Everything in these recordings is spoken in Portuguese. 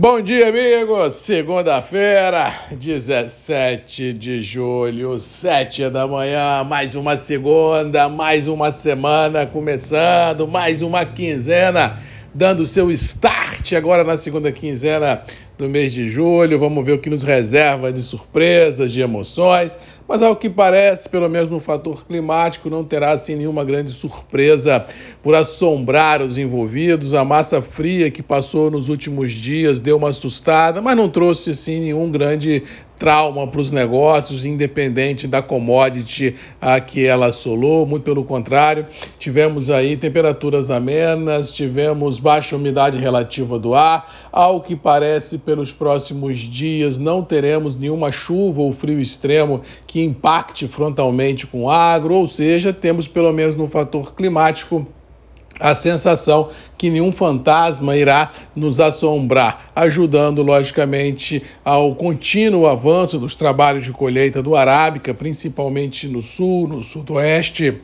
Bom dia, amigos! Segunda-feira, 17 de julho, 7 da manhã, mais uma segunda, mais uma semana começando, mais uma quinzena dando seu start agora na segunda quinzena do mês de julho. Vamos ver o que nos reserva de surpresas, de emoções. Mas ao que parece, pelo menos no fator climático, não terá assim nenhuma grande surpresa por assombrar os envolvidos. A massa fria que passou nos últimos dias deu uma assustada, mas não trouxe assim nenhum grande trauma para os negócios, independente da commodity a que ela assolou, muito pelo contrário, tivemos aí temperaturas amenas, tivemos baixa umidade relativa do ar, ao que parece pelos próximos dias não teremos nenhuma chuva ou frio extremo que impacte frontalmente com o agro, ou seja, temos pelo menos no fator climático a sensação que nenhum fantasma irá nos assombrar, ajudando, logicamente, ao contínuo avanço dos trabalhos de colheita do Arábica, principalmente no sul, no sudoeste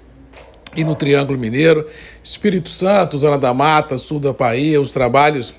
e no Triângulo Mineiro, Espírito Santo, Zona da Mata, sul da Bahia, os trabalhos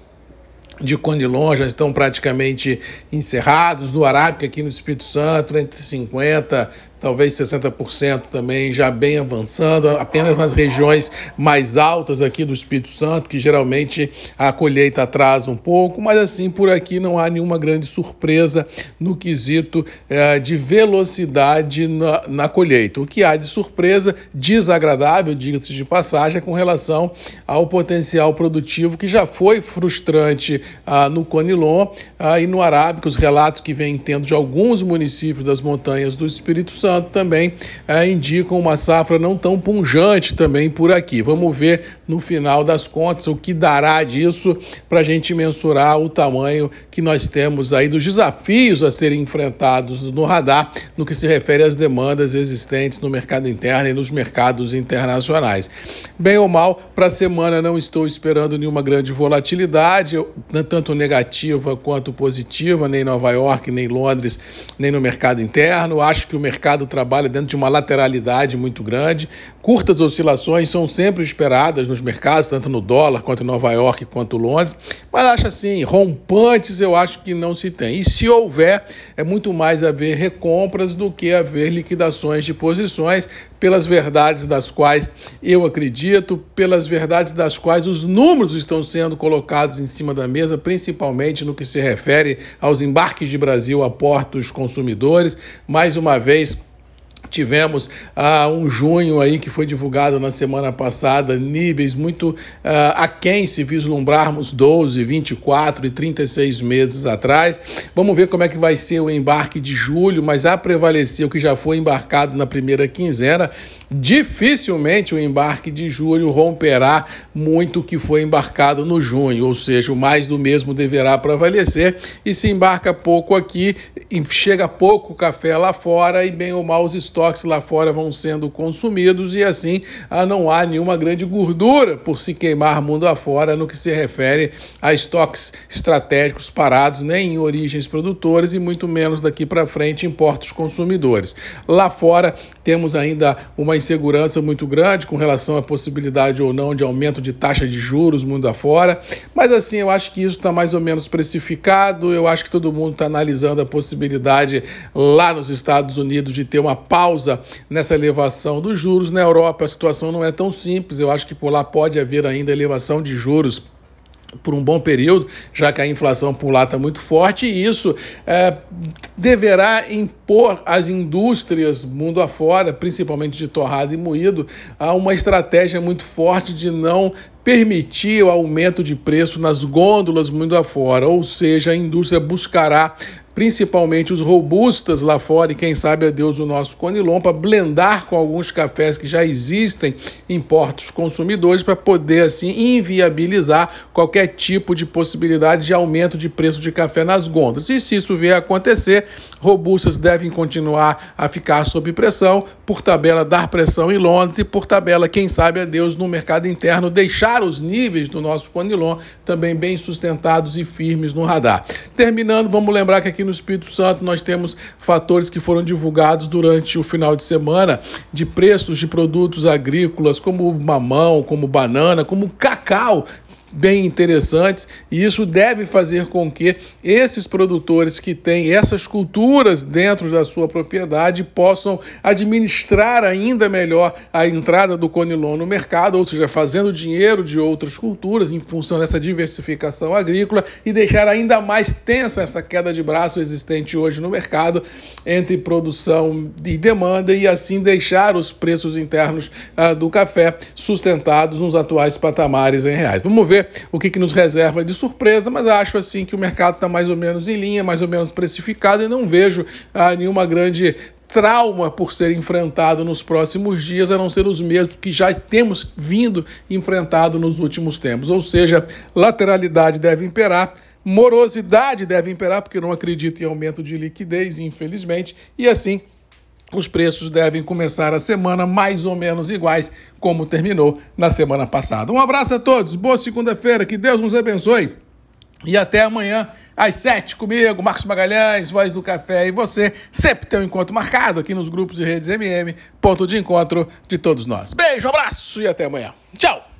de Conilon já estão praticamente encerrados, do Arábica aqui no Espírito Santo, entre 50 talvez 60% também já bem avançando, apenas nas regiões mais altas aqui do Espírito Santo, que geralmente a colheita atrasa um pouco, mas assim por aqui não há nenhuma grande surpresa no quesito é, de velocidade na, na, colheita. O que há de surpresa desagradável, diga-se de passagem, é com relação ao potencial produtivo que já foi frustrante ah, no Conilon ah, e no Arábica, os relatos que vem tendo de alguns municípios das montanhas do Espírito Santo Também é, indicam uma safra não tão punjante também por aqui. Vamos ver no final das contas o que dará disso para a gente mensurar o tamanho que nós temos aí dos desafios a serem enfrentados no radar no que se refere às demandas existentes no mercado interno e nos mercados internacionais. Bem ou mal, para a semana não estou esperando nenhuma grande volatilidade, tanto negativa quanto positiva, nem em Nova York, nem em Londres, nem no mercado interno. Acho que o mercado mercado trabalha dentro de uma lateralidade muito grande. Curtas oscilações são sempre esperadas nos mercados, tanto no dólar quanto em Nova York quanto Londres, mas acho assim, rompantes eu acho que não se tem. E se houver, é muito mais haver recompras do que haver liquidações de posições, pelas verdades das quais eu acredito, pelas verdades das quais os números estão sendo colocados em cima da mesa, principalmente no que se refere aos embarques de Brasil a portos consumidores. Mais uma vez, Tivemos ah, um junho aí que foi divulgado na semana passada, níveis muito ah, aquém se vislumbrarmos 12, 24 e 36 meses atrás. Vamos ver como é que vai ser o embarque de julho, mas a prevalecer o que já foi embarcado na primeira quinzena dificilmente o embarque de julho romperá muito o que foi embarcado no junho, ou seja, o mais do mesmo deverá prevalecer e se embarca pouco aqui, chega pouco café lá fora e bem ou mal os estoques lá fora vão sendo consumidos e assim ah, não há nenhuma grande gordura por se queimar mundo afora no que se refere a estoques estratégicos parados nem em origens produtoras e muito menos daqui para frente em portos consumidores. Lá fora temos ainda uma uma insegurança muito grande com relação à possibilidade ou não de aumento de taxa de juros mundo afora. Mas assim, eu acho que isso está mais ou menos precificado. Eu acho que todo mundo está analisando a possibilidade lá nos Estados Unidos de ter uma pausa nessa elevação dos juros. Na Europa a situação não é tão simples. Eu acho que por lá pode haver ainda elevação de juros por um bom período, já que a inflação por lá está muito forte, e isso é, deverá impor às indústrias mundo afora, principalmente de torrado e moído, a uma estratégia muito forte de não permitir o aumento de preço nas gôndolas mundo afora, ou seja, a indústria buscará principalmente os robustas lá fora e quem sabe a Deus o nosso Conilon para blendar com alguns cafés que já existem em portos consumidores para poder assim inviabilizar qualquer tipo de possibilidade de aumento de preço de café nas gôndolas. E se isso vier a acontecer, robustas devem continuar a ficar sob pressão, por tabela dar pressão em Londres e por tabela, quem sabe a Deus no mercado interno deixar os níveis do nosso Conilon também bem sustentados e firmes no radar. Terminando, vamos lembrar que aqui no Espírito Santo nós temos fatores que foram divulgados durante o final de semana de preços de produtos agrícolas como mamão, como banana, como cacau, bem interessantes e isso deve fazer com que esses produtores que têm essas culturas dentro da sua propriedade possam administrar ainda melhor a entrada do conilon no mercado, ou seja, fazendo dinheiro de outras culturas em função dessa diversificação agrícola e deixar ainda mais tensa essa queda de braço existente hoje no mercado entre produção e demanda e assim deixar os preços internos uh, do café sustentados nos atuais patamares em reais. Vamos ver o que, que nos reserva de surpresa, mas acho assim que o mercado está mais ou menos em linha, mais ou menos precificado e não vejo uh, nenhuma grande trauma por ser enfrentado nos próximos dias, a não ser os mesmos que já temos vindo enfrentado nos últimos tempos. Ou seja, lateralidade deve imperar, morosidade deve imperar, porque não acredito em aumento de liquidez, infelizmente, e assim os preços devem começar a semana mais ou menos iguais como terminou na semana passada. Um abraço a todos, boa segunda-feira, que Deus nos abençoe e até amanhã às sete comigo, Marcos Magalhães, Voz do Café e você. Sempre tem um encontro marcado aqui nos grupos e redes MM, ponto de encontro de todos nós. Beijo, abraço e até amanhã. Tchau!